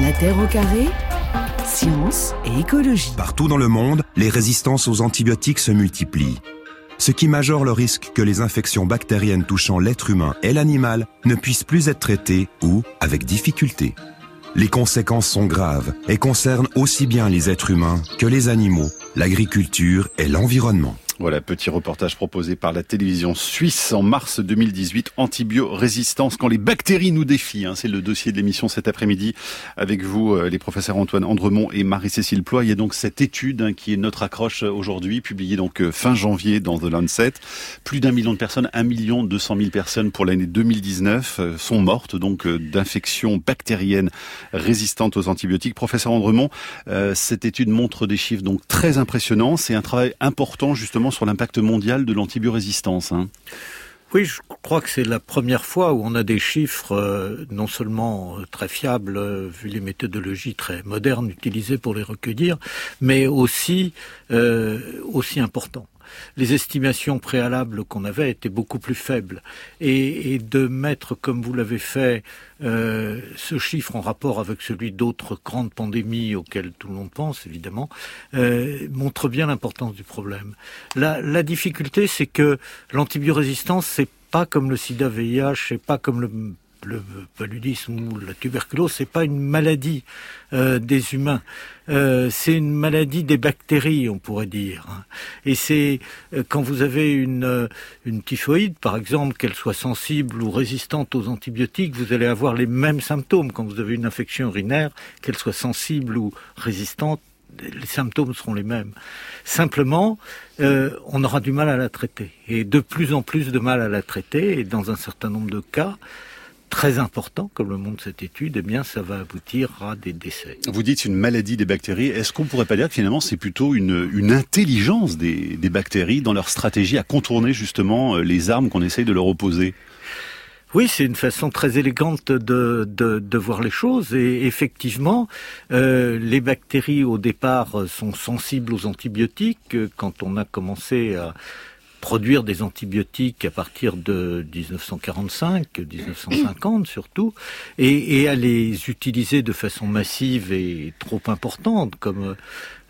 La Terre au carré, science et écologie. Partout dans le monde, les résistances aux antibiotiques se multiplient. Ce qui majore le risque que les infections bactériennes touchant l'être humain et l'animal ne puissent plus être traitées ou avec difficulté. Les conséquences sont graves et concernent aussi bien les êtres humains que les animaux, l'agriculture et l'environnement. Voilà, petit reportage proposé par la télévision suisse en mars 2018, antibiorésistance quand les bactéries nous défient. Hein. c'est le dossier de l'émission cet après-midi avec vous, euh, les professeurs Antoine Andremont et Marie-Cécile Ploy. Il y a donc cette étude hein, qui est notre accroche aujourd'hui, publiée donc euh, fin janvier dans The Lancet. Plus d'un million de personnes, un million deux cent mille personnes pour l'année 2019 euh, sont mortes donc d'infections bactériennes résistantes aux antibiotiques. Professeur Andremont, cette étude montre des chiffres donc très impressionnants. C'est un travail important justement sur l'impact mondial de l'antibiorésistance. Hein. Oui, je crois que c'est la première fois où on a des chiffres euh, non seulement euh, très fiables, euh, vu les méthodologies très modernes utilisées pour les recueillir, mais aussi aussi importants les estimations préalables qu'on avait étaient beaucoup plus faibles. Et, de mettre, comme vous l'avez fait, euh, ce chiffre en rapport avec celui d'autres grandes pandémies auxquelles tout le monde pense, évidemment, euh, montre bien l'importance du problème. La, difficulté, c'est que l'antibiorésistance, c'est pas comme le sida VIH, c'est pas comme le le paludisme ou la tuberculose, c'est pas une maladie euh, des humains, euh, c'est une maladie des bactéries, on pourrait dire. Et c'est euh, quand vous avez une, une typhoïde, par exemple, qu'elle soit sensible ou résistante aux antibiotiques, vous allez avoir les mêmes symptômes. Quand vous avez une infection urinaire, qu'elle soit sensible ou résistante, les symptômes seront les mêmes. Simplement, on aura du mal à la traiter. Et de plus en plus de mal à la traiter. Et dans un certain nombre de cas, très important, comme le montre cette étude, eh bien, ça va aboutir à des décès. Vous dites une maladie des bactéries. Est-ce qu'on pourrait pas dire que finalement c'est plutôt une, une intelligence des, des, bactéries dans leur stratégie à contourner justement euh, les armes qu'on essaye de leur opposer? Oui, c'est une façon très élégante de, de, de, voir les choses. Et effectivement, euh, les bactéries au départ sont sensibles aux antibiotiques. Quand on a commencé à produire des antibiotiques à partir de 1945, 1950 surtout, et, et, à les utiliser de façon massive et trop importante, comme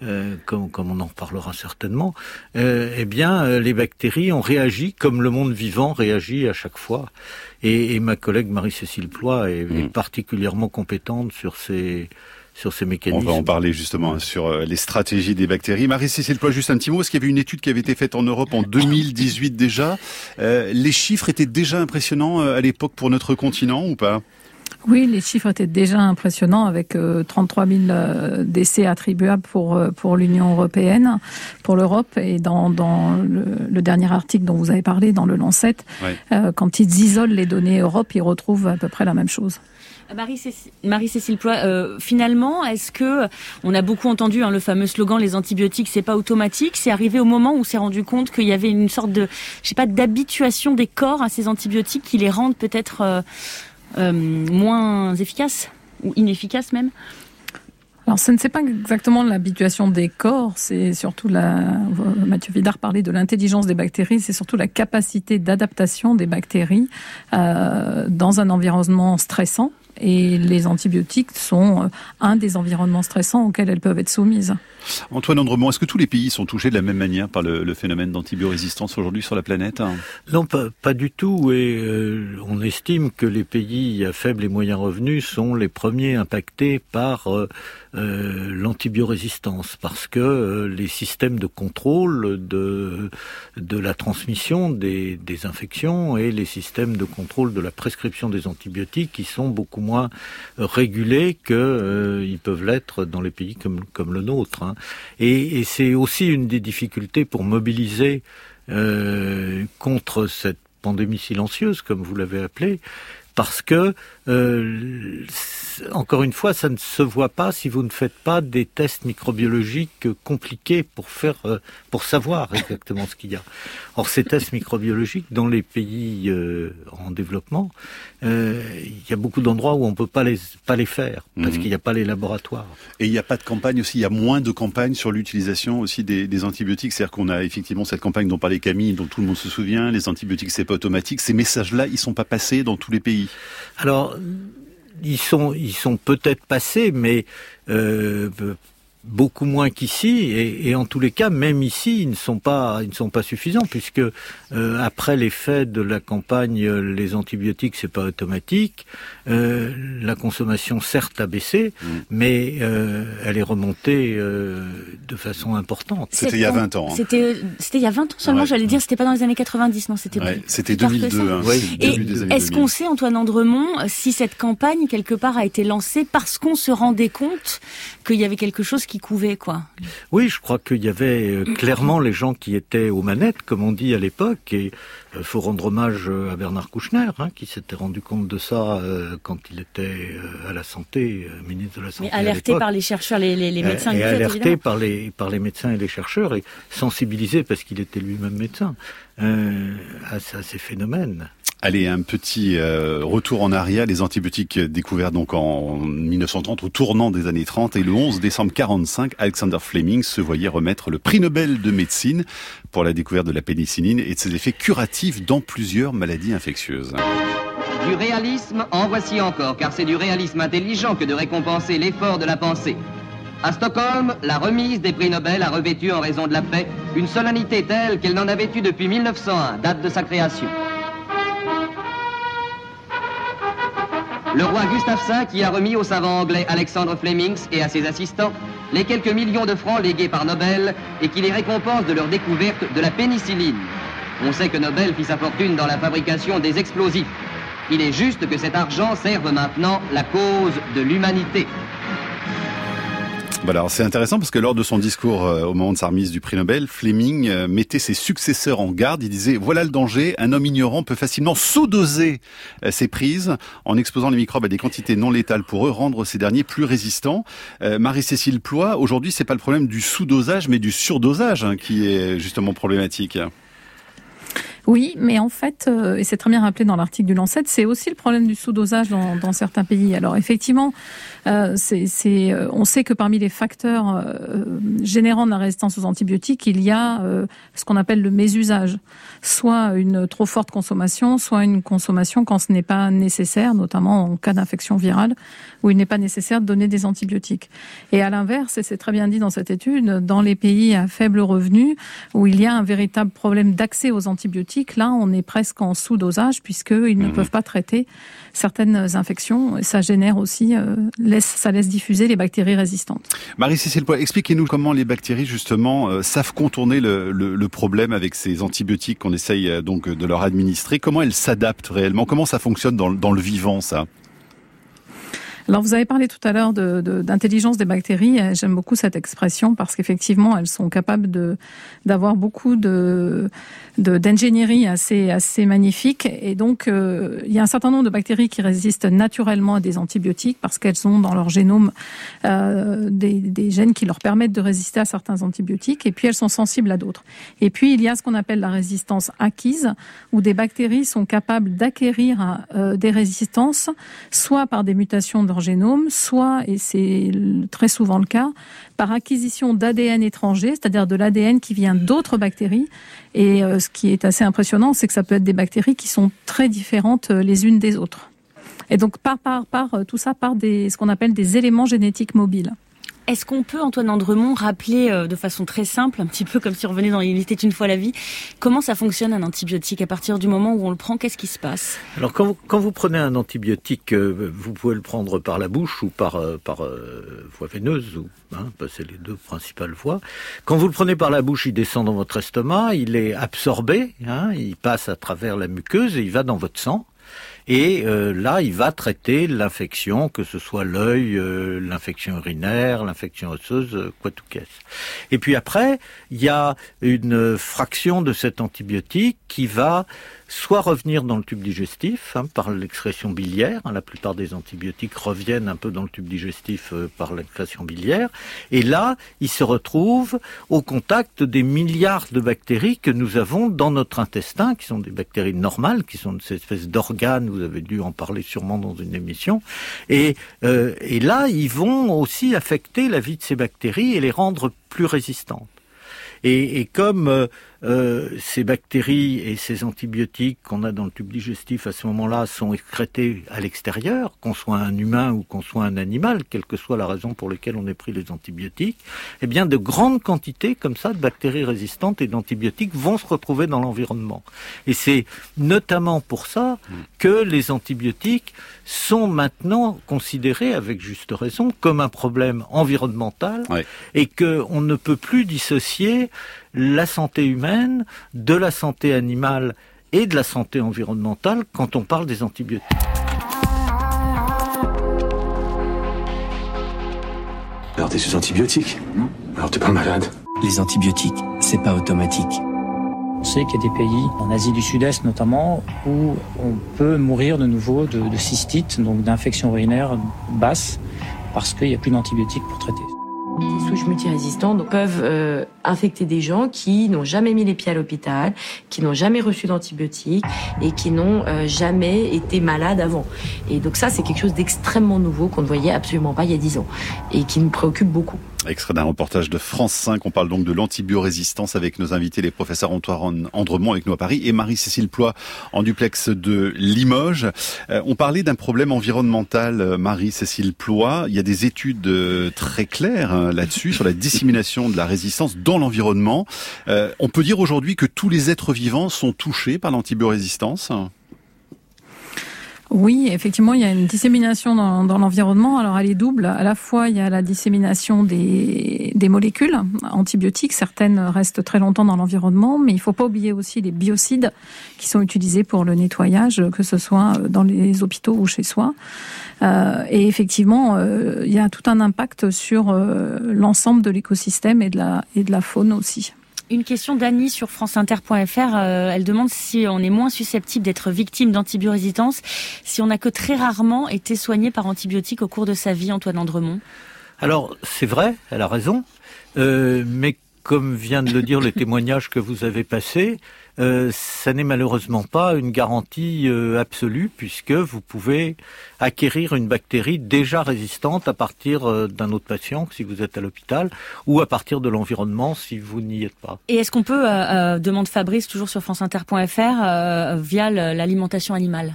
euh, comme, comme, on en parlera certainement, euh, eh bien, euh, les bactéries ont réagi comme le monde vivant réagit à chaque fois. Et, et ma collègue Marie-Cécile Ploy est, est, mm. particulièrement compétente sur ces sur. On va en parler justement sur euh, les stratégies des bactéries. Marie-Cécile juste un petit mot. Est-ce qu'il y avait une étude qui avait été faite en Europe en 2018 déjà euh, Les chiffres étaient déjà impressionnants euh, à l'époque pour notre continent ou pas? Oui, les chiffres étaient déjà impressionnants avec 33 000 décès attribuables pour pour l'Union européenne, pour l'Europe et dans, dans le, dernier article dont vous avez parlé dans le Lancet, quand ils isolent les données Europe, ils retrouvent à peu près la même chose. Marie-Cécile Ploy, euh, finalement, est-ce que on a beaucoup entendu hein, le fameux slogan "les antibiotiques, c'est pas automatique"? C'est arrivé au moment où on s'est rendu compte qu'il y avait une sorte de, je sais pas, d'habituation des corps à ces antibiotiques qui les rendent peut-être euh, euh, moins efficaces ou inefficaces même. Alors, ce ne c'est pas exactement l'habituation des corps, c'est surtout la. Mathieu Vidard parlait de l'intelligence des bactéries, c'est surtout la capacité d'adaptation des bactéries euh, dans un environnement stressant. Et les antibiotiques sont euh, un des environnements stressants auxquels elles peuvent être soumises. Antoine Andremont, est-ce que tous les pays sont touchés de la même manière par le, phénomène d'antibiorésistance aujourd'hui sur la planète Non, pas, du tout. Et euh, on estime que les pays à faible et moyen revenus sont les premiers impactés par euh, euh, l'antibiorésistance, parce que les systèmes de contrôle de, de la transmission des, des infections et les systèmes de contrôle de la prescription des antibiotiques sont beaucoup moins régulés qu'ils peuvent l'être dans les pays comme, comme le nôtre. Hein. Hein. Et, c'est aussi une des difficultés pour mobiliser euh, contre cette pandémie silencieuse, comme vous l'avez appelée, parce que euh, encore une fois, ça ne se voit pas si vous ne faites pas des tests microbiologiques compliqués pour faire, euh, pour savoir exactement ce qu'il y a. Or, ces tests microbiologiques dans les pays euh, en développement, euh, il y a beaucoup d'endroits où on peut pas les pas les faire parce mhm. qu'il n'y a pas les laboratoires. Et il n'y a pas de campagne aussi. Il y a moins de campagnes sur l'utilisation aussi des, des antibiotiques. C'est-à-dire qu'on a effectivement cette campagne dont parlait Camille, dont tout le monde se souvient. Les antibiotiques, c'est pas automatique. Ces messages-là, ils sont pas passés dans tous les pays. Alors ils sont, peut-être passés, mais euh, beaucoup moins qu'ici et, et, en tous les cas même ici ils ne sont pas ils ne sont pas suffisants puisque euh, après l'effet de la campagne les antibiotiques c'est pas automatique euh, la consommation certes a baissé mm. mais euh, elle est remontée euh, de façon importante c'était il y a 20 ans hein. c'était c'était il y a 20 ans seulement ouais. j'allais dire c'était pas dans les années 90 non c'était ouais, c'était 2002 hein, ouais. et est-ce qu'on sait Antoine Andremont si cette campagne quelque part a été lancée parce qu'on se rendait compte qu'il y avait quelque chose qui couvait, quoi. Oui, je crois qu'il y avait euh, clairement les gens qui étaient aux manettes, comme on dit à l'époque, et il euh, faut rendre hommage euh, à Bernard Kouchner, hein, qui s'était rendu compte de ça euh, quand il était à la santé, ministre de la santé. Mais alerté par les chercheurs, les, les, les médecins. Et, alerté par les par les médecins et les chercheurs, et sensibilisé parce qu'il était lui-même médecin euh, à, à ces phénomènes. Allez, un petit euh, retour en arrière, les antibiotiques découverts donc en 1930 au tournant des années 30 et le 11 décembre 45, Alexander Fleming se voyait remettre le prix Nobel de médecine pour la découverte de la pénicilline et de ses effets curatifs dans plusieurs maladies infectieuses. Du réalisme, en voici encore, car c'est du réalisme intelligent que de récompenser l'effort de la pensée. À Stockholm, la remise des prix Nobel a revêtu en raison de la paix une solennité telle qu'elle n'en avait eu depuis 1901, date de sa création. Le roi Gustave V qui a remis au savant anglais Alexandre Flemings et à ses assistants les quelques millions de francs légués par Nobel et qui les récompense de leur découverte de la pénicilline. On sait que Nobel fit sa fortune dans la fabrication des explosifs. Il est juste que cet argent serve maintenant la cause de l'humanité. Voilà, c'est intéressant parce que lors de son discours euh, au moment de sa remise du prix Nobel, Fleming euh, mettait ses successeurs en garde. Il disait voilà le danger, un homme ignorant peut facilement sous-doser euh, ses prises en exposant les microbes à des quantités non létales pour eux, rendre ces derniers plus résistants. Marie-Cécile Ploy, aujourd'hui, c'est pas le problème du sous-dosage, mais du surdosage hein, qui est justement problématique. Oui, mais en fait, euh, et c'est très bien rappelé dans l'article du Lancet, c'est aussi le problème du sous-dosage dans, certains pays. Alors effectivement, euh, euh, on sait que parmi les facteurs générant la résistance aux antibiotiques, il y a ce qu'on appelle le mésusage, soit une trop forte consommation, soit une consommation quand ce n'est pas nécessaire, notamment en cas d'infection virale, où il n'est pas nécessaire de donner des antibiotiques. Et à l'inverse, et c'est très bien dit dans cette étude, dans les pays à faible revenu, où il y a un véritable problème d'accès aux antibiotiques, là, on est presque en sous-dosage, puisqu'ils ne mmh. peuvent pas traiter certaines infections. Et ça génère aussi, euh, laisse, ça laisse diffuser les bactéries résistantes. Marie-Cécile expliquez-nous comment les bactéries, justement, euh, savent contourner le, le, le, problème avec ces antibiotiques qu'on essaye euh, donc de leur administrer. Comment elles s'adaptent réellement? Comment ça fonctionne dans, dans le vivant, ça? Alors vous avez parlé tout à l'heure d'intelligence de, des bactéries. J'aime beaucoup cette expression parce qu'effectivement elles sont capables d'avoir beaucoup d'ingénierie assez assez magnifique. Et donc euh, il y a un certain nombre de bactéries qui résistent naturellement à des antibiotiques parce qu'elles ont dans leur génome euh, des, gènes qui leur permettent de résister à certains antibiotiques. Et puis elles sont sensibles à d'autres. Et puis il y a ce qu'on appelle la résistance acquise où des bactéries sont capables d'acquérir euh, des résistances soit par des mutations de leur génome, soit, et c'est très souvent le cas, par acquisition d'ADN étranger, c'est-à-dire de l'ADN qui vient d'autres bactéries. Et euh, ce qui est assez impressionnant, c'est que ça peut être des bactéries qui sont très différentes euh, les unes des autres. Et donc par, par, par euh, tout ça par des, ce qu'on appelle des éléments génétiques mobiles. Est-ce qu'on peut, Antoine Andremont, rappeler euh, de façon très simple, un petit peu comme si on revenait dans Il était une fois la vie, comment ça fonctionne un antibiotique? À partir du moment où on le prend, qu'est-ce qui se passe? Alors quand vous, quand vous, prenez un antibiotique, euh, vous pouvez le prendre par la bouche ou par, euh, par voie veineuse, ou hein, bah, c'est les deux principales voies. Quand vous le prenez par la bouche, il descend dans votre estomac, il est absorbé, hein, il passe à travers la muqueuse et il va dans votre sang. Et euh, là, il va traiter l'infection, que ce soit l'œil, euh, l'infection urinaire, l'infection osseuse, euh, quoi tout caisse. Et puis après, il y a une fraction de cet antibiotique qui va soit revenir dans le tube digestif hein, par l'excrétion biliaire. Hein, la plupart des antibiotiques reviennent un peu dans le tube digestif euh, par l'excrétion biliaire. Et là, ils se retrouvent au contact des milliards de bactéries que nous avons dans notre intestin, qui sont des bactéries normales, qui sont ces espèces d'organes. Vous avez dû en parler sûrement dans une émission. Et, euh, et là, ils vont aussi affecter la vie de ces bactéries et les rendre plus résistantes. Et, et comme euh, euh, ces bactéries et ces antibiotiques qu'on a dans le tube digestif à ce moment-là sont excrétés à l'extérieur, qu'on soit un humain ou qu'on soit un animal, quelle que soit la raison pour laquelle on ait pris les antibiotiques, eh bien de grandes quantités comme ça de bactéries résistantes et d'antibiotiques vont se retrouver dans l'environnement. Et c'est notamment pour ça que les antibiotiques sont maintenant considérés, avec juste raison, comme un problème environnemental et qu'on ne peut plus dissocier la santé humaine de la santé animale et de la santé environnementale quand on parle des antibiotiques. Alors t'es sous antibiotiques Alors t'es pas malade Les antibiotiques, c'est pas automatique. On sait qu'il y a des pays, en Asie du Sud-Est notamment, où on peut mourir de nouveau de, de cystite, donc d'infection urinaire basse, parce qu'il n'y a plus d'antibiotiques pour traiter. Les souches multirésistantes peuvent euh, infecter des gens qui n'ont jamais mis les pieds à l'hôpital, qui n'ont jamais reçu d'antibiotiques et qui n'ont euh, jamais été malades avant. Et donc ça, c'est quelque chose d'extrêmement nouveau qu'on ne voyait absolument pas il y a dix ans et qui nous préoccupe beaucoup. Extrait d'un reportage de France 5, on parle donc de l'antibiorésistance avec nos invités, les professeurs Antoine Andremont avec nous à Paris et Marie-Cécile Ploy en duplex de Limoges. Euh, on parlait d'un problème environnemental, euh, Marie-Cécile Ploy. Il y a des études euh, très claires hein, là-dessus, sur la dissémination de la résistance dans l'environnement. on peut dire aujourd'hui que tous les êtres vivants sont touchés par l'antibiorésistance? Oui, effectivement, il y a une dissémination dans, dans l'environnement. Alors, elle est double. À la fois, il y a la dissémination des, des molécules antibiotiques. Certaines restent très longtemps dans l'environnement, mais il ne faut pas oublier aussi les biocides qui sont utilisés pour le nettoyage, que ce soit dans les hôpitaux ou chez soi. Euh, et effectivement, euh, il y a tout un impact sur euh, l'ensemble de l'écosystème et de la et de la faune aussi. Une question d'Annie sur franceinter.fr. Euh, elle demande si on est moins susceptible d'être victime d'antibiorésistance si on n'a que très rarement été soigné par antibiotiques au cours de sa vie, Antoine Andremont. Alors, c'est vrai, elle a raison. Euh, mais comme vient de le dire le témoignage que vous avez passé, euh, ça n'est malheureusement pas une garantie euh, absolue puisque vous pouvez acquérir une bactérie déjà résistante à partir euh, d'un autre patient si vous êtes à l'hôpital ou à partir de l'environnement si vous n'y êtes pas. Et est-ce qu'on peut, demande Fabrice toujours sur franceinter.fr, via l'alimentation animale?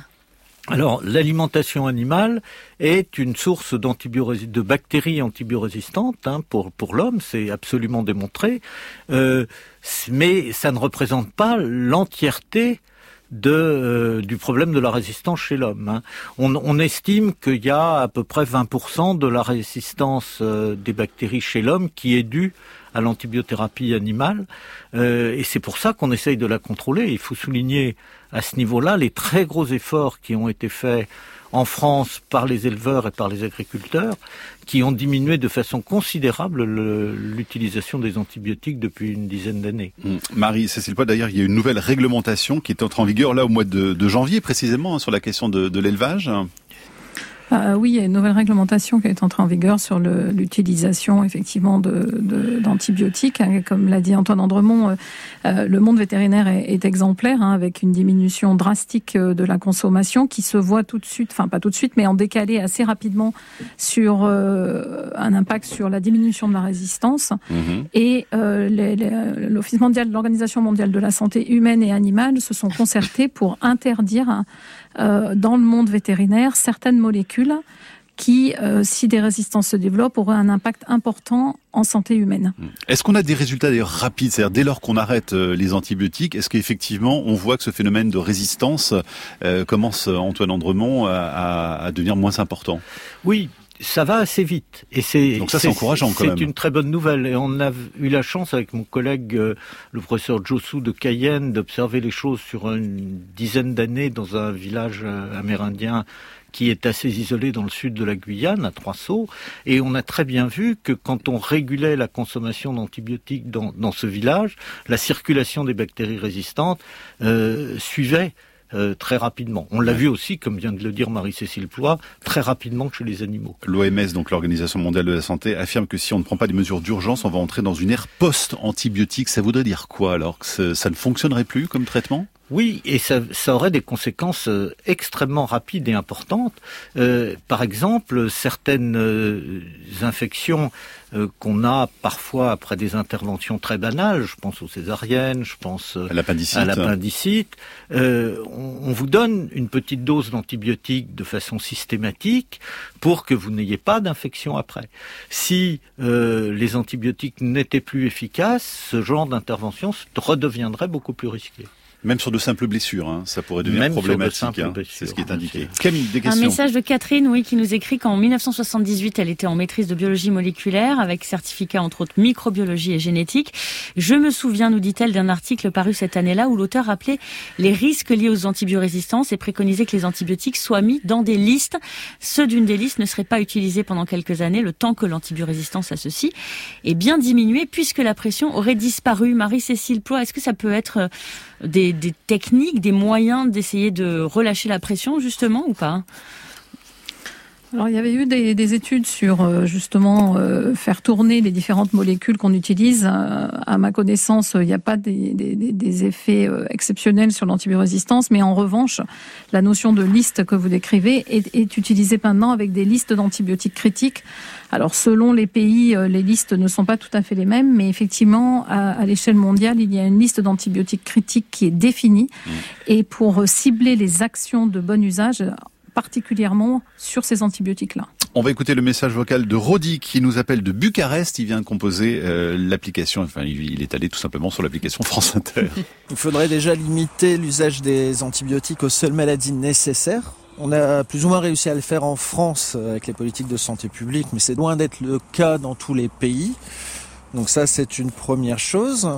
Alors, l'alimentation animale est une source de bactéries antibiorésistantes hein, pour, pour l'homme, c'est absolument démontré, euh, mais ça ne représente pas l'entièreté de, euh, du problème de la résistance chez l'homme. Hein. On, estime qu'il y a à peu près 20% de la résistance euh, des bactéries chez l'homme qui est due à l'antibiothérapie animale, euh, et c'est pour ça qu'on essaye de la contrôler. Il faut souligner à ce niveau-là les très gros efforts qui ont été faits en France par les éleveurs et par les agriculteurs, qui ont diminué de façon considérable l'utilisation des antibiotiques depuis une dizaine d'années. Mmh. Marie-Cécile Poit, d'ailleurs, il y a une nouvelle réglementation qui est entrée en vigueur là au mois de, janvier précisément hein, sur la question de l'élevage. Euh, oui, il y a une nouvelle réglementation qui est entrée en vigueur sur l'utilisation effectivement d'antibiotiques. De, hein, Comme l'a dit Antoine Andremont, euh, euh, le monde vétérinaire est, exemplaire, hein, avec une diminution drastique de la consommation qui se voit tout de suite, enfin pas tout de suite, mais en décalé assez rapidement sur un impact sur la diminution de la résistance. Mm-hmm. Et l'Office mondial, l'Organisation mondiale de la santé humaine et animale se sont concertés pour interdire euh, dans le monde vétérinaire certaines molécules qui, euh, si des résistances se développent, auraient un impact important en santé humaine. Hmm. Est-ce qu'on a des résultats d'ailleurs rapides? C'est-à-dire dès lors qu'on arrête euh, les antibiotiques, est-ce qu'effectivement on voit que ce phénomène de résistance commence, Antoine Andremont, à, à, devenir moins important? Oui, ça va assez vite. Et c'est donc ça c'est encourageant quand même. C'est une très bonne nouvelle. Et on a eu la chance avec mon collègue le professeur Josu de Cayenne d'observer les choses sur une dizaine d'années dans un village amérindien qui est assez isolé dans le sud de la Guyane, à Trois Sceaux, et on a très bien vu que quand on régulait la consommation d'antibiotiques dans, dans, ce village, la circulation des bactéries résistantes euh, suivait euh, très rapidement. On l'a vu aussi, comme vient de le dire Marie-Cécile Ploy, très rapidement chez les animaux. L'OMS, donc l'Organisation mondiale de la santé, affirme que si on ne prend pas des mesures d'urgence, on va entrer dans une ère post-antibiotique. Ça voudrait dire quoi alors Que ça ne fonctionnerait plus comme traitement? Oui, et ça, ça, aurait des conséquences euh, extrêmement rapides et importantes. Euh, par exemple, certaines euh, infections euh, qu'on a parfois après des interventions très banales, je pense aux césariennes, je pense à l'appendicite, à l'appendicite on, on, vous donne une petite dose d'antibiotiques de façon systématique pour que vous n'ayez pas d'infection après. Si les antibiotiques n'étaient plus efficaces, ce genre d'intervention redeviendrait beaucoup plus risqué. Même sur de simples blessures, hein, ça pourrait devenir problématique. Hein, c'est ce qui est indiqué. Camille, des questions. Un message de Catherine, oui, qui nous écrit qu'en 1978, elle était en maîtrise de biologie moléculaire avec certificat entre autres microbiologie et génétique. Je me souviens, nous dit-elle, d'un article paru cette année-là où l'auteur rappelait les risques liés aux antibiorésistances et préconisait que les antibiotiques soient mis dans des listes. Ceux d'une des listes ne seraient pas utilisés pendant quelques années, le temps que l'antibiorésistance à ceci est bien diminuée puisque la pression aurait disparu. Marie-Cécile Ploy, est-ce que ça peut être des, des techniques, des moyens d'essayer de relâcher la pression justement ou pas? Alors, il y avait eu des, des études sur euh, justement euh, faire tourner les différentes molécules qu'on utilise. Euh, à ma connaissance, il n'y a pas des, des, des effets exceptionnels sur l'antibiorésistance, mais en revanche, la notion de liste que vous décrivez est, est utilisée maintenant avec des listes d'antibiotiques critiques. Alors, selon les pays, les listes ne sont pas tout à fait les mêmes, mais effectivement, à, à l'échelle mondiale, il y a une liste d'antibiotiques critiques qui est définie. Mmh. Et pour cibler les actions de bon usage, particulièrement sur ces antibiotiques-là. On va écouter le message vocal de Rodi qui nous appelle de Bucarest. Il vient de composer euh, l'application, enfin il est allé tout simplement sur l'application France Inter. Il faudrait déjà limiter l'usage des antibiotiques aux seules maladies nécessaires. On a plus ou moins réussi à le faire en France euh, avec les politiques de santé publique, mais c'est loin d'être le cas dans tous les pays. Donc ça, c'est une première chose.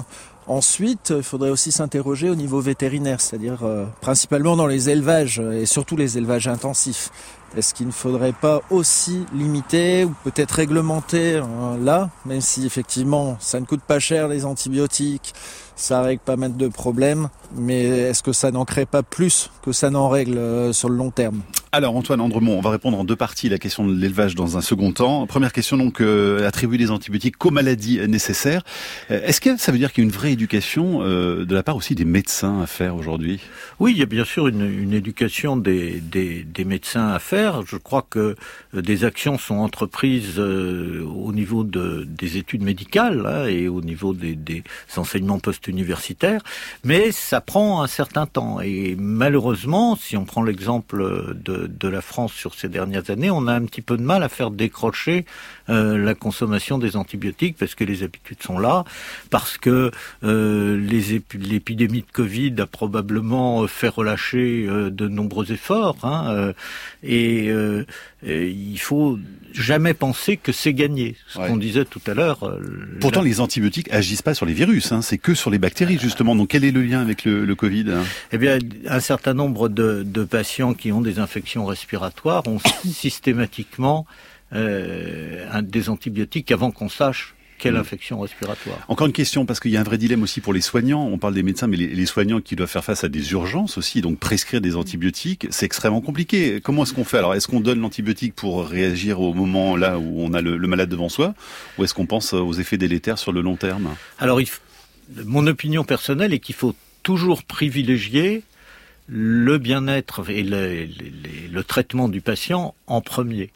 Ensuite, il faudrait aussi s'interroger au niveau vétérinaire, c'est-à-dire euh, principalement dans les élevages et surtout les élevages intensifs. Est-ce qu'il ne faudrait pas aussi limiter ou peut-être réglementer euh, là, même si effectivement ça ne coûte pas cher les antibiotiques, ça règle pas mal de problèmes, mais est-ce que ça n'en crée pas plus que ça n'en règle euh, sur le long terme? Alors Antoine Andremont, on va répondre en deux parties la question de l'élevage dans un second temps. Première question donc, euh, attribuer des antibiotiques qu'aux maladies nécessaires. Euh, est-ce que ça veut dire qu'il y a une vraie éducation euh, de la part aussi des médecins à faire aujourd'hui? Oui, il y a bien sûr une, une éducation des, des, des, médecins à faire. Je crois que des actions sont entreprises euh, au niveau de, des études médicales hein, et au niveau des, des enseignements post-universitaires, mais ça prend un certain temps. Et malheureusement, si on prend l'exemple de de, la France sur ces dernières années, on a un petit peu de mal à faire décrocher euh, la consommation des antibiotiques parce que les habitudes sont là, parce que euh, l'épidémie de Covid a probablement fait relâcher euh, de nombreux efforts, hein, et, et, il faut jamais penser que c'est gagné. Ce qu'on disait tout à l'heure. Pourtant, les antibiotiques agissent pas sur les virus, hein, c'est que sur les bactéries justement. Donc, quel est le lien avec le, le Covid? Eh bien, un certain nombre de, de patients qui ont des infections respiratoires ont systématiquement euh, des antibiotiques avant qu'on sache quelle mm. infection respiratoire. Encore une question, parce qu'il y a un vrai dilemme aussi pour les soignants. On parle des médecins, mais les, soignants qui doivent faire face à des urgences aussi, donc prescrire des antibiotiques, c'est extrêmement compliqué. Comment est-ce qu'on fait? Alors, est-ce qu'on donne l'antibiotique pour réagir au moment là où on a le, malade devant soi, ou est-ce qu'on pense aux effets délétères sur le long terme? Alors, mon opinion personnelle est qu'il faut toujours privilégier le bien-être et le, le, traitement du patient en premier.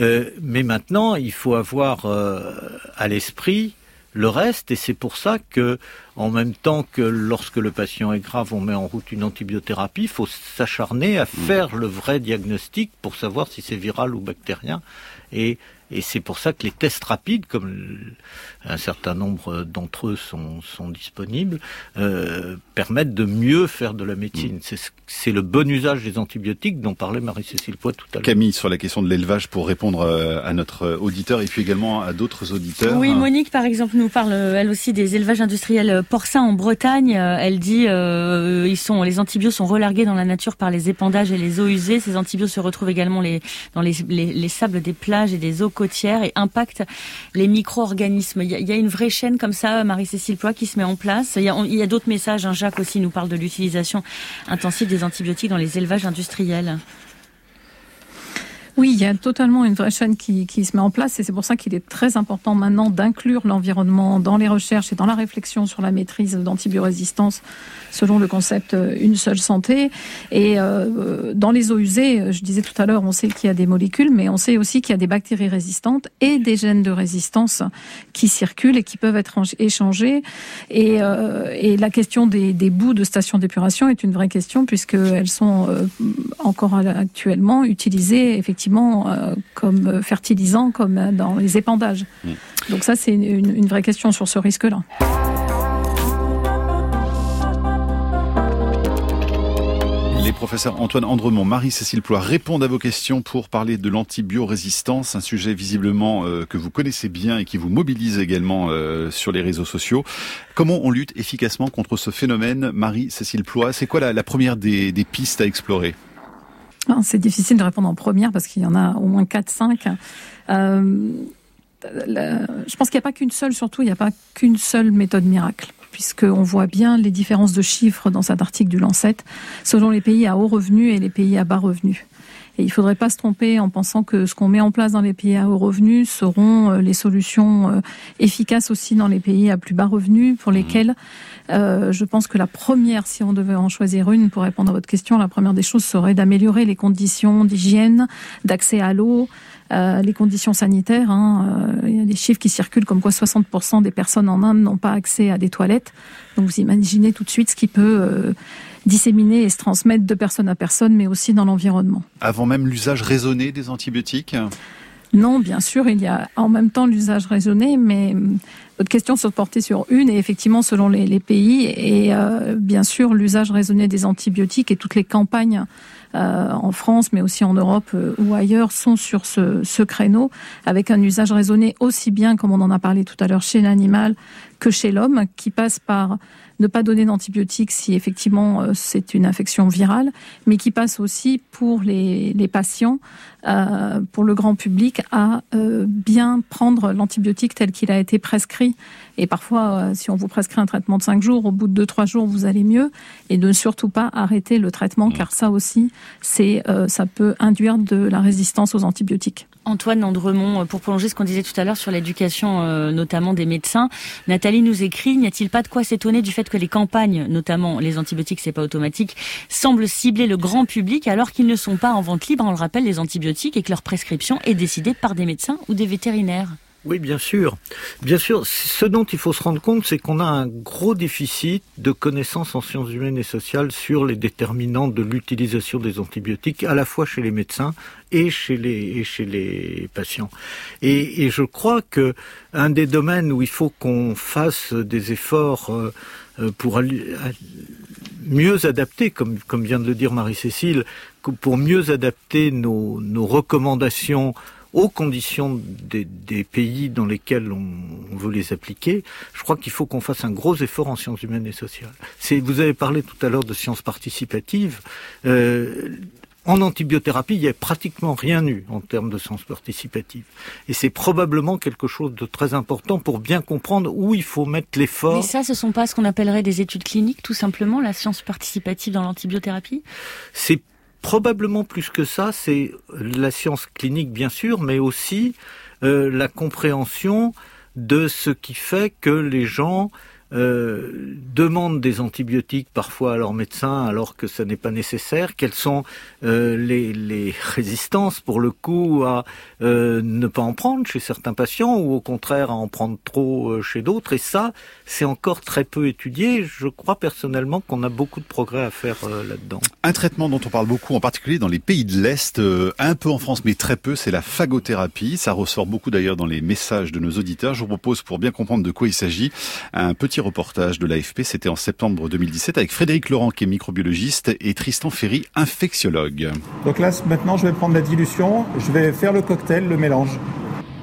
Euh, mais maintenant, il faut avoir euh, à l'esprit le reste, et c'est pour ça que, en même temps que lorsque le patient est grave, on met en route une antibiothérapie, il faut s'acharner à mmh. faire le vrai diagnostic pour savoir si c'est viral ou bactérien. Et et c'est pour ça que les tests rapides, comme un certain nombre d'entre eux sont, sont disponibles, euh, permettent de mieux faire de la médecine. Mm. C'est le bon usage des antibiotiques dont parlait Marie-Cécile Poit tout à l'heure. Camille, sur la question de l'élevage, pour répondre euh, à notre auditeur et puis également à d'autres auditeurs. Oui, Monique, par exemple, nous parle elle aussi des élevages industriels porcins en Bretagne. Elle dit euh, ils sont, les antibiotiques sont relargués dans la nature par les épandages et les eaux usées. Ces antibiotiques se retrouvent également les, dans les, les, les sables des plages et des eaux côtières et impactent les micro-organismes. Il, y a une vraie chaîne comme ça, Marie-Cécile Ploy, qui se met en place. Il y a, d'autres messages. Hein. Jacques aussi nous parle de l'utilisation intensive des antibiotiques dans les élevages industriels. Oui, il y a totalement une vraie chaîne qui, se met en place et c'est pour ça qu'il est très important maintenant d'inclure l'environnement dans les recherches et dans la réflexion sur la maîtrise d'antibiorésistance selon le concept euh, une seule santé. Et euh, dans les eaux usées, je disais tout à l'heure, on sait qu'il y a des molécules, mais on sait aussi qu'il y a des bactéries résistantes et des gènes de résistance qui circulent et qui peuvent être échangés. Et, euh, la question des, bouts de stations d'épuration est une vraie question puisqu'elles sont euh, encore actuellement utilisées effectivement euh, comme fertilisants, comme dans les épandages. Mmh. Donc ça, c'est une, une vraie question sur ce risque-là. Les professeurs Antoine Andremont, Marie-Cécile Ploy répondent à vos questions pour parler de l'antibiorésistance, un sujet visiblement euh, que vous connaissez bien et qui vous mobilise également euh, sur les réseaux sociaux. Comment on lutte efficacement contre ce phénomène, Marie-Cécile Ploy C'est quoi la, la, première des, des pistes à explorer? C'est difficile de répondre en première parce qu'il y en a au moins 4-5. Euh, je pense qu'il n'y a pas qu'une seule, surtout, il n'y a pas qu'une seule méthode miracle puisqu'on voit bien les différences de chiffres dans cet article du Lancet, selon les pays à haut revenu et les pays à bas revenu. Et il ne faudrait pas se tromper en pensant que ce qu'on met en place dans les pays à haut revenu seront euh, les solutions euh, efficaces aussi dans les pays à plus bas revenus, pour lesquels euh, je pense que la première, si on devait en choisir une pour répondre à votre question, la première des choses serait d'améliorer les conditions d'hygiène, d'accès à l'eau, euh, les conditions sanitaires. Hein, euh, il y a des chiffres qui circulent comme quoi 60% des personnes en Inde n'ont pas accès à des toilettes. Donc vous imaginez tout de suite ce qui peut euh, disséminer et se transmettre de personne à personne, mais aussi dans l'environnement. Avant même l'usage raisonné des antibiotiques non, bien sûr, il y a en même temps l'usage raisonné, mais votre question se portait sur une, et effectivement, selon les, les pays, et euh, bien sûr, l'usage raisonné des antibiotiques et toutes les campagnes euh, en France, mais aussi en Europe euh, ou ailleurs, sont sur ce, ce, créneau, avec un usage raisonné aussi bien, comme on en a parlé tout à l'heure, chez l'animal que chez l'homme, qui passe par ne pas donner d'antibiotiques si effectivement euh, c'est une infection virale, mais qui passe aussi pour les, les patients, euh, pour le grand public, à euh, bien prendre l'antibiotique tel qu'il a été prescrit. Et parfois, euh, si on vous prescrit un traitement de 5 jours, au bout de 2-3 jours, vous allez mieux. Et ne surtout pas arrêter le traitement, mmh. car ça aussi, c'est, euh, ça peut induire de la résistance aux antibiotiques. Antoine Andremont, pour prolonger ce qu'on disait tout à l'heure sur l'éducation, euh, notamment des médecins, Nathalie nous écrit n'y a-t-il pas de quoi s'étonner du fait que les campagnes, notamment les antibiotiques, c'est pas automatique, semblent cibler le grand public alors qu'ils ne sont pas en vente libre, on le rappelle, les antibiotiques et que leur prescription est décidée par des médecins ou des vétérinaires? Oui, bien sûr. Bien sûr, ce dont il faut se rendre compte, c'est qu'on a un gros déficit de connaissances en sciences humaines et sociales sur les déterminants de l'utilisation des antibiotiques, à la fois chez les médecins et chez les, et chez les patients. Et, et je crois que un des domaines où il faut qu'on fasse des efforts euh, euh, pour mieux adapter, comme, comme vient de le dire Marie-Cécile, pour mieux adapter nos, nos recommandations aux conditions des, des, pays dans lesquels on, on, veut les appliquer, je crois qu'il faut qu'on fasse un gros effort en sciences humaines et sociales. Vous avez parlé tout à l'heure de sciences participatives. Euh, en antibiothérapie, il n'y a pratiquement rien eu en termes de sciences participatives. Et c'est probablement quelque chose de très important pour bien comprendre où il faut mettre l'effort. Mais ça, ce ne sont pas ce qu'on appellerait des études cliniques, tout simplement, la science participative dans l'antibiothérapie? C'est probablement plus que ça, c'est la science clinique bien sûr, mais aussi euh, la compréhension de ce qui fait que les gens euh, demandent des antibiotiques parfois à leur médecin alors que ce n'est pas nécessaire, quelles sont euh, les, résistances pour le coup à euh, ne pas en prendre chez certains patients ou au contraire à en prendre trop chez d'autres? Et ça, c'est encore très peu étudié. Je crois personnellement qu'on a beaucoup de progrès à faire là-dedans. Un traitement dont on parle beaucoup, en particulier dans les pays de l'Est, un peu en France mais très peu, c'est la phagothérapie. Ça ressort beaucoup d'ailleurs dans les messages de nos auditeurs. Je vous propose, pour bien comprendre de quoi il s'agit, un petit reportage de l'AFP. C'était en septembre 2017 avec Frédéric Laurent, qui est microbiologiste, et Tristan Ferry, infectiologue. Donc là, maintenant, je vais prendre la dilution. Je vais faire le cocktail, le mélange.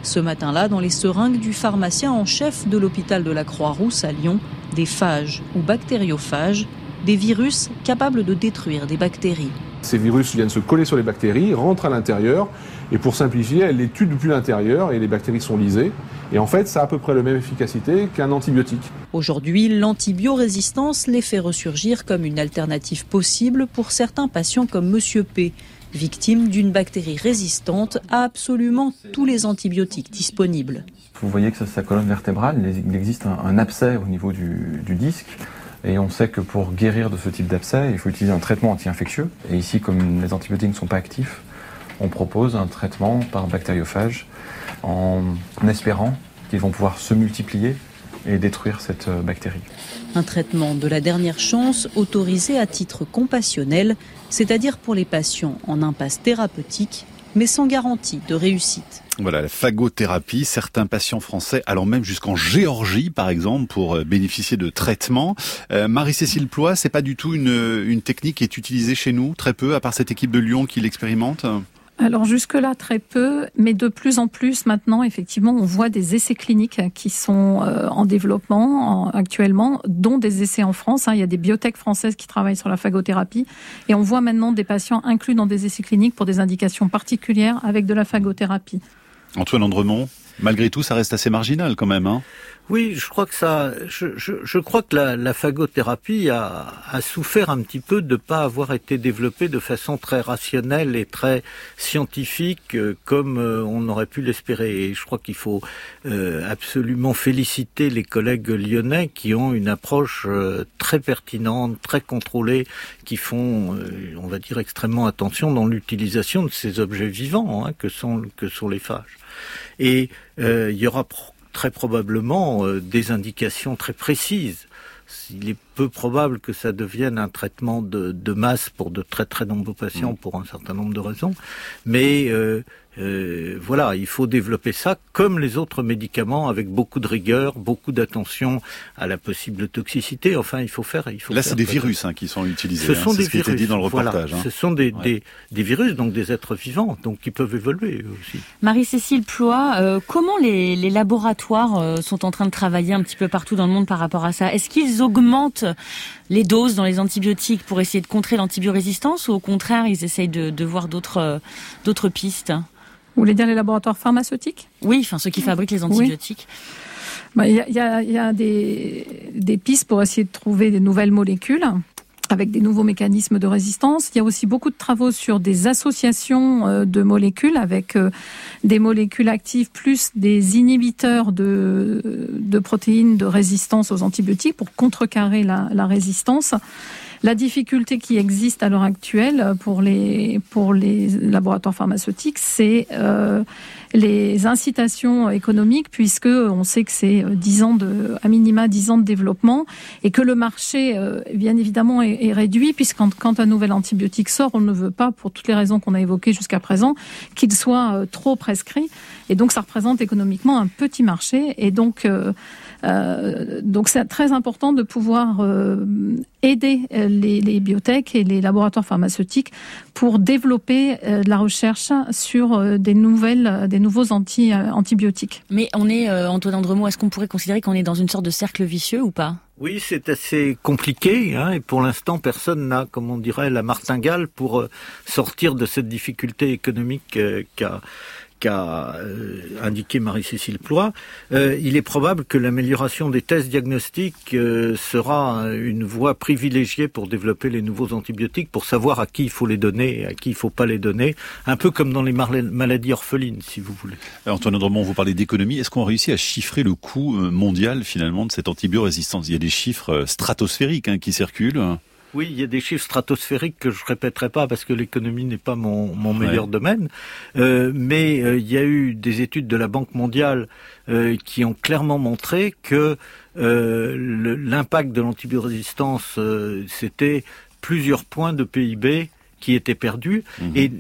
Ce matin-là, dans les seringues du pharmacien en chef de l'hôpital de la Croix-Rousse à Lyon, des phages ou bactériophages, des virus capables de détruire des bactéries. Ces virus viennent se coller sur les bactéries, rentrent à l'intérieur, et pour simplifier, elles les tuent depuis l'intérieur, et les bactéries sont lisées. Et en fait, ça a à peu près la même efficacité qu'un antibiotique. Aujourd'hui, l'antibiorésistance les fait ressurgir comme une alternative possible pour certains patients comme Monsieur P. victime d'une bactérie résistante à absolument tous les antibiotiques disponibles. Vous voyez que sa colonne vertébrale, il existe un, abcès au niveau du, du disque. Et on sait que pour guérir de ce type d'abcès, il faut utiliser un traitement anti-infectieux. Et ici, comme les antibiotiques ne sont pas actifs, on propose un traitement par bactériophage en espérant qu'ils vont pouvoir se multiplier et détruire cette euh, bactérie. Un traitement de la dernière chance autorisé à titre compassionnel, c'est-à-dire pour les patients en impasse thérapeutique, mais sans garantie de réussite. Voilà, la phagothérapie, certains patients français allant même jusqu'en Géorgie, par exemple, pour euh, bénéficier de traitements. Euh, Marie-Cécile Ploy, c'est pas du tout une, une technique qui est utilisée chez nous, très peu, à part cette équipe de Lyon qui l'expérimente? Alors jusque-là très peu, mais de plus en plus maintenant, effectivement, on voit des essais cliniques qui sont euh, en développement actuellement, dont des essais en France. Hein. Il y a des biotech françaises qui travaillent sur la phagothérapie, et on voit maintenant des patients inclus dans des essais cliniques pour des indications particulières avec de la phagothérapie. Antoine Andremont, malgré tout, ça reste assez marginal quand même. Hein oui, je crois que ça, je, je, je crois que la, la phagothérapie a, a, souffert un petit peu de ne pas avoir été développée de façon très rationnelle et très scientifique euh, comme euh, on aurait pu l'espérer. Et je crois qu'il faut euh, absolument féliciter les collègues lyonnais qui ont une approche très pertinente, très contrôlée, qui font, on va dire, extrêmement attention dans l'utilisation de ces objets vivants hein, que sont que sont les phages. Et il y aura très probablement euh, des indications très précises. Il est peu probable que ça devienne un traitement de, de masse pour de très très nombreux patients mm. pour un certain nombre de raisons, mais euh, voilà, il faut développer ça comme les autres médicaments avec beaucoup de rigueur, beaucoup d'attention à la possible toxicité. Enfin, il faut faire. Il faut Là, c'est des virus hein, qui sont utilisés. Ce hein, sont des ce qui virus. dit dans le reportage. Hein. Ce sont des, des, des, virus, donc des êtres vivants, donc qui peuvent évoluer aussi. Marie-Cécile Ploy, euh, comment les, les laboratoires euh, sont en train de travailler un petit peu partout dans le monde par rapport à ça? Est-ce qu'ils augmentent les doses dans les antibiotiques pour essayer de contrer l'antibiorésistance ou au contraire, ils essayent de, de voir d'autres euh, d'autres pistes? Vous voulez dire les laboratoires pharmaceutiques Oui, enfin ceux qui fabriquent les antibiotiques. Bah, il y, a, y a des, des pistes pour essayer de trouver des nouvelles molécules avec des nouveaux mécanismes de résistance. Il y a aussi beaucoup de travaux sur des associations euh, de molécules avec euh, des molécules actives plus des inhibiteurs de, de protéines de résistance aux antibiotiques pour contrecarrer la, la résistance. La difficulté qui existe à l'heure actuelle pour les, pour les laboratoires pharmaceutiques, c'est euh, les incitations économiques, puisque on sait que c'est 10 ans de, à minima 10 ans de développement, et que le marché, euh, bien évidemment, est, réduit, puisque quand, un nouvel antibiotique sort, on ne veut pas, pour toutes les raisons qu'on a évoquées jusqu'à présent, qu'il soit euh, trop prescrit. Et donc, ça représente économiquement un petit marché, et donc, euh, donc c'est très important de pouvoir euh, aider euh, les, les, biotech et les laboratoires pharmaceutiques pour développer la recherche sur des nouvelles, des nouveaux anti, antibiotiques. Mais on est, Antoine Andremont, est-ce qu'on pourrait considérer qu'on est dans une sorte de cercle vicieux ou pas? Oui, c'est assez compliqué, hein, et pour l'instant, personne n'a, comme on dirait, la martingale pour sortir de cette difficulté économique qu'a qu'a euh, indiqué Marie-Cécile Ploy, euh, il est probable que l'amélioration des tests diagnostiques euh, sera une voie privilégiée pour développer les nouveaux antibiotiques, pour savoir à qui il faut les donner et à qui il ne faut pas les donner, un peu comme dans les maladies orphelines, si vous voulez. Antoine Andremont, vous parlez d'économie. Est-ce qu'on réussit à chiffrer le coût mondial, finalement, de cette antibiorésistance? Il y a des chiffres stratosphériques hein, qui circulent. Oui, il y a des chiffres stratosphériques que je répéterai pas parce que l'économie n'est pas mon, mon meilleur domaine. Euh, mais euh, il y a eu des études de la Banque mondiale euh, qui ont clairement montré que l'impact de l'antibiorésistance, c'était plusieurs points de PIB qui étaient perdus. Mhm. Et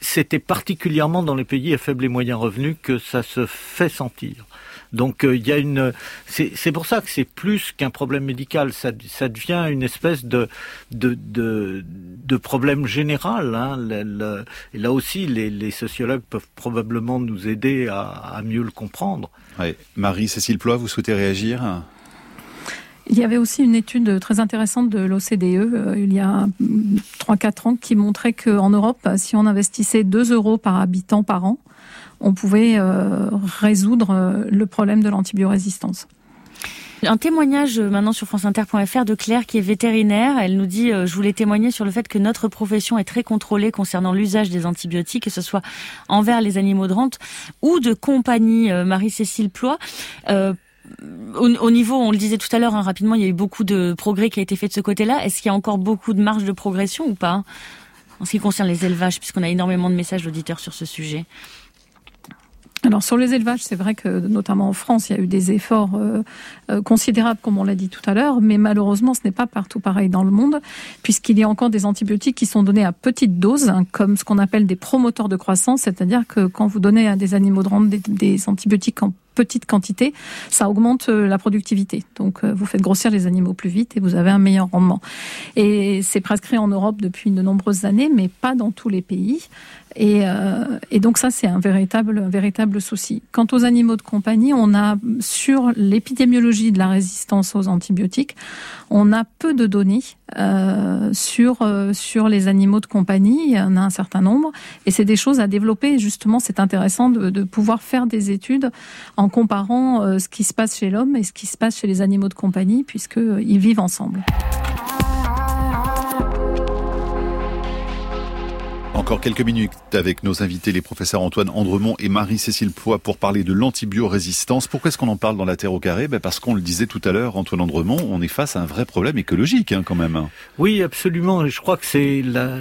c'était particulièrement dans les pays à faible et moyen revenu que ça se fait sentir. Donc euh, il y a une, c'est pour ça que c'est plus qu'un problème médical, ça, ça devient une espèce de de, de, de problème général. Hein. et là aussi, les, les, sociologues peuvent probablement nous aider à, à mieux le comprendre. Ouais. Marie-Cécile Ploy, vous souhaitez réagir? Il y avait aussi une étude très intéressante de l'OCDE euh, il y a 3-4 ans qui montrait qu'en Europe, si on investissait 2 euros par habitant par an, on pouvait euh, résoudre euh, le problème de l'antibiorésistance. Un témoignage euh, maintenant sur franceinter.fr de Claire qui est vétérinaire. Elle nous dit je voulais témoigner sur le fait que notre profession est très contrôlée concernant l'usage des antibiotiques, que ce soit envers les animaux de rente ou de compagnie. Marie-Cécile Ploy. au, niveau, on le disait tout à l'heure hein, rapidement, il y a eu beaucoup de progrès qui a été fait de ce côté-là. Est-ce qu'il y a encore beaucoup de marge de progression ou pas en ce qui concerne les élevages, puisqu'on a énormément de messages d'auditeurs sur ce sujet? Alors sur les élevages, c'est vrai que notamment en France, il y a eu des efforts euh, euh, considérables, comme on l'a dit tout à l'heure, mais malheureusement, ce n'est pas partout pareil dans le monde, puisqu'il y a encore des antibiotiques qui sont donnés à petite dose, hein, comme ce qu'on appelle des promoteurs de croissance, c'est-à-dire que quand vous donnez à des animaux de rente des, des antibiotiques en petite quantité, ça augmente euh, la productivité. Donc vous faites grossir les animaux plus vite et vous avez un meilleur rendement. Et c'est prescrit en Europe depuis de nombreuses années, mais pas dans tous les pays. Et, euh, et, donc ça, c'est un véritable, un véritable souci. Quant aux animaux de compagnie, on a sur l'épidémiologie de la résistance aux antibiotiques, on a peu de données euh, sur euh, sur les animaux de compagnie. Il y en a un certain nombre, et c'est des choses à développer. Justement, c'est intéressant de, de, pouvoir faire des études comparant euh, ce qui se passe chez l'homme et ce qui se passe chez les animaux de compagnie, puisqu'ils euh, vivent ensemble. Encore quelques minutes avec nos invités, les professeurs Antoine Andremont et Marie-Cécile Poix pour parler de l'antibiorésistance. Pourquoi est-ce qu'on en parle dans la Terre au carré? Ben Parce qu'on le disait tout à l'heure, Antoine Andremont, on est face à un vrai problème écologique hein, quand même. Oui, absolument. Je crois que c'est la,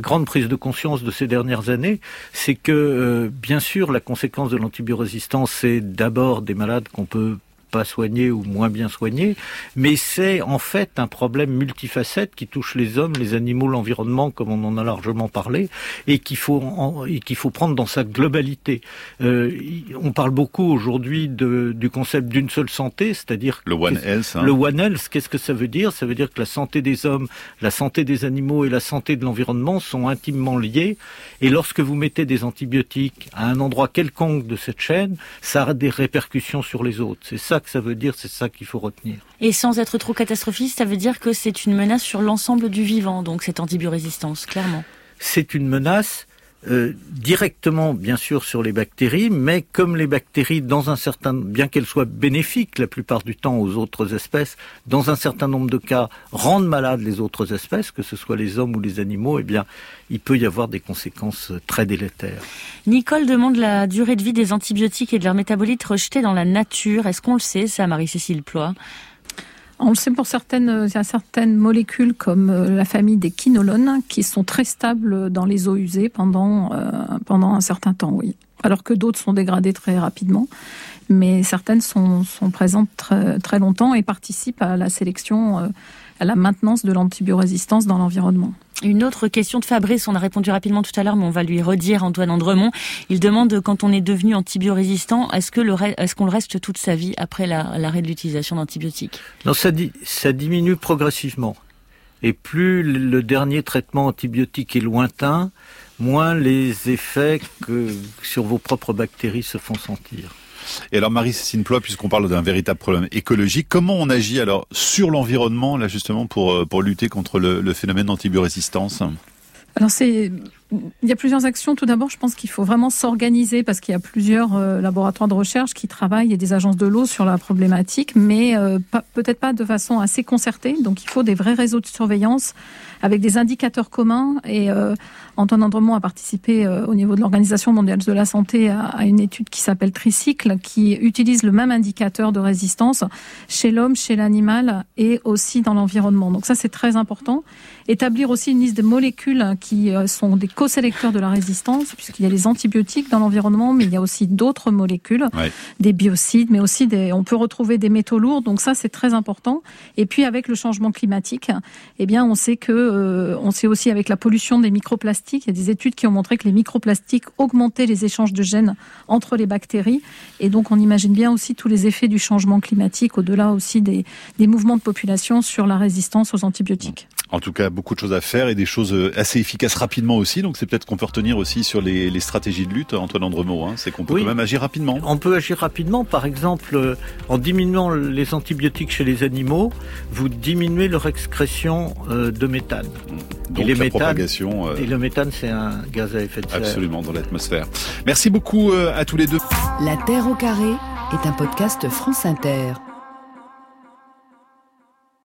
grande prise de conscience de ces dernières années, c'est que euh, bien sûr la conséquence de l'antibiorésistance, c'est d'abord des malades qu'on peut pas soignés ou moins bien soignés, mais c'est en fait un problème multifacette qui touche les hommes, les animaux, l'environnement, comme on en a largement parlé, et qu'il faut et qu'il faut prendre dans sa globalité. Euh, on parle beaucoup aujourd'hui du concept d'une seule santé, c'est-à-dire le One Health. Hein. Le One Health, qu'est-ce que ça veut dire? Ça veut dire que la santé des hommes, la santé des animaux et la santé de l'environnement sont intimement liées. Et lorsque vous mettez des antibiotiques à un endroit quelconque de cette chaîne, ça a des répercussions sur les autres. C'est ça que ça veut dire, c'est ça qu'il faut retenir. Et sans être trop catastrophiste, ça veut dire que c'est une menace sur l'ensemble du vivant, donc cette antibiorésistance, clairement. C'est une menace euh, directement, bien sûr, sur les bactéries, mais comme les bactéries, dans un certain, bien qu'elles soient bénéfiques la plupart du temps aux autres espèces, dans un certain nombre de cas, rendent malades les autres espèces, que ce soit les hommes ou les animaux, eh bien, il peut y avoir des conséquences très délétères. Nicole demande la durée de vie des antibiotiques et de leurs métabolites rejetés dans la nature. Est-ce qu'on le sait, ça, Marie-Cécile Ploy on le sait pour certaines, il y a certaines molécules comme euh, la famille des quinolones qui sont très stables dans les eaux usées pendant, euh, pendant un certain temps, oui. Alors que d'autres sont dégradées très rapidement. Mais certaines sont, sont présentes très, très longtemps et participent à la sélection, euh, à la maintenance de l'antibiorésistance dans l'environnement. Une autre question de Fabrice, on a répondu rapidement tout à l'heure, mais on va lui redire, Antoine Andremont. Il demande, quand on est devenu antibiorésistant, est-ce que le est-ce qu'on le reste toute sa vie après l'arrêt de l'utilisation d'antibiotiques? Non, ça, ça diminue progressivement. Et plus le dernier traitement antibiotique est lointain, moins les effets que sur vos propres bactéries se font sentir. Et alors Marie-Cécile Ploy, puisqu'on parle d'un véritable problème écologique, comment on agit alors sur l'environnement là justement pour euh, pour lutter contre le, le phénomène d'antibiorésistance? Alors c'est, il y a plusieurs actions. Tout d'abord, je pense qu'il faut vraiment s'organiser parce qu'il y a plusieurs euh, laboratoires de recherche qui travaillent et des agences de l'eau sur la problématique, mais euh, peut-être pas de façon assez concertée. Donc il faut des vrais réseaux de surveillance avec des indicateurs communs. Et euh, Antoine Andremont a participé euh, au niveau de l'Organisation mondiale de la santé à, une étude qui s'appelle Tricycle, qui utilise le même indicateur de résistance chez l'homme, chez l'animal et aussi dans l'environnement. Donc ça, c'est très important. Établir aussi une liste de molécules qui sont des co-sélecteurs de la résistance, puisqu'il y a les antibiotiques dans l'environnement, mais il y a aussi d'autres molécules, des biocides, mais aussi des, on peut retrouver des métaux lourds. Donc ça, c'est très important. Et puis avec le changement climatique, eh bien, on sait que euh, on sait aussi avec la pollution des microplastiques, il y a des études qui ont montré que les microplastiques augmentaient les échanges de gènes entre les bactéries. Et donc on imagine bien aussi tous les effets du changement climatique, au-delà aussi des, des mouvements de population sur la résistance aux antibiotiques. En tout cas, beaucoup de choses à faire et des choses euh, assez efficaces rapidement aussi. Donc c'est peut-être qu'on peut retenir aussi sur les, les, stratégies de lutte, Antoine Andremont. Hein, c'est qu'on peut quand même agir rapidement. On peut agir rapidement, par exemple, euh, en diminuant les antibiotiques chez les animaux, vous diminuez leur excrétion de méthane. Donc et, les la propagation, euh, et le méthane, c'est un gaz à effet de serre. Absolument, dans l'atmosphère. Merci beaucoup euh, à tous les deux. La Terre au carré est un podcast France Inter.